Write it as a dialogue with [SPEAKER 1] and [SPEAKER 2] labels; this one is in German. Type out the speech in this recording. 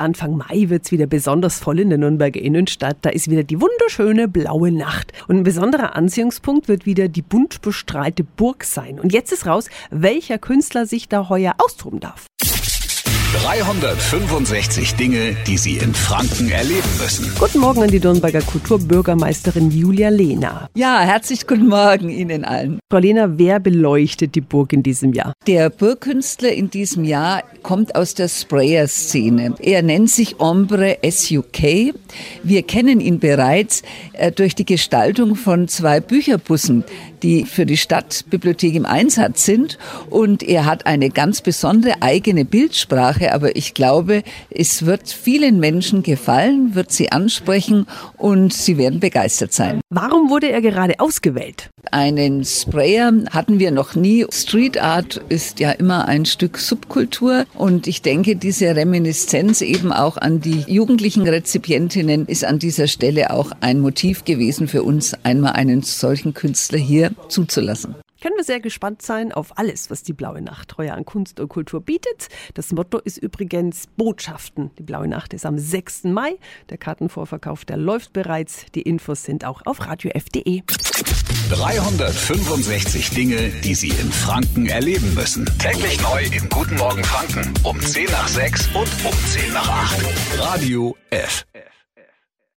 [SPEAKER 1] Anfang Mai wird es wieder besonders voll in der Nürnberger Innenstadt. Da ist wieder die wunderschöne blaue Nacht. Und ein besonderer Anziehungspunkt wird wieder die bunt bestrahlte Burg sein. Und jetzt ist raus, welcher Künstler sich da heuer austoben darf.
[SPEAKER 2] 365 Dinge, die Sie in Franken erleben müssen.
[SPEAKER 1] Guten Morgen an die Nürnberger Kulturbürgermeisterin Julia Lehner.
[SPEAKER 3] Ja, herzlich guten Morgen Ihnen allen.
[SPEAKER 1] Frau Lehner, wer beleuchtet die Burg in diesem Jahr?
[SPEAKER 3] Der Burgkünstler in diesem Jahr kommt aus der Sprayer-Szene. Er nennt sich Ombre SUK. Wir kennen ihn bereits äh, durch die Gestaltung von zwei Bücherbussen, die für die Stadtbibliothek im Einsatz sind. Und er hat eine ganz besondere eigene Bildsprache. Aber ich glaube, es wird vielen Menschen gefallen, wird sie ansprechen und sie werden begeistert sein.
[SPEAKER 1] Warum wurde er gerade ausgewählt?
[SPEAKER 3] Einen Sprayer hatten wir noch nie. Street Art ist ja immer ein Stück Subkultur. Und ich denke, diese Reminiszenz eben auch an die jugendlichen Rezipientinnen ist an dieser Stelle auch ein Motiv gewesen für uns, einmal einen solchen Künstler hier zuzulassen.
[SPEAKER 1] Können wir sehr gespannt sein auf alles, was die Blaue Nacht heuer an Kunst und Kultur bietet. Das Motto ist übrigens Botschaften. Die Blaue Nacht ist am 6. Mai. Der Kartenvorverkauf, der läuft bereits. Die Infos sind auch auf radiof.de.
[SPEAKER 2] 365 Dinge, die Sie in Franken erleben müssen. Täglich neu in Guten Morgen Franken um 10 nach 6 und um 10 nach 8. Radio F.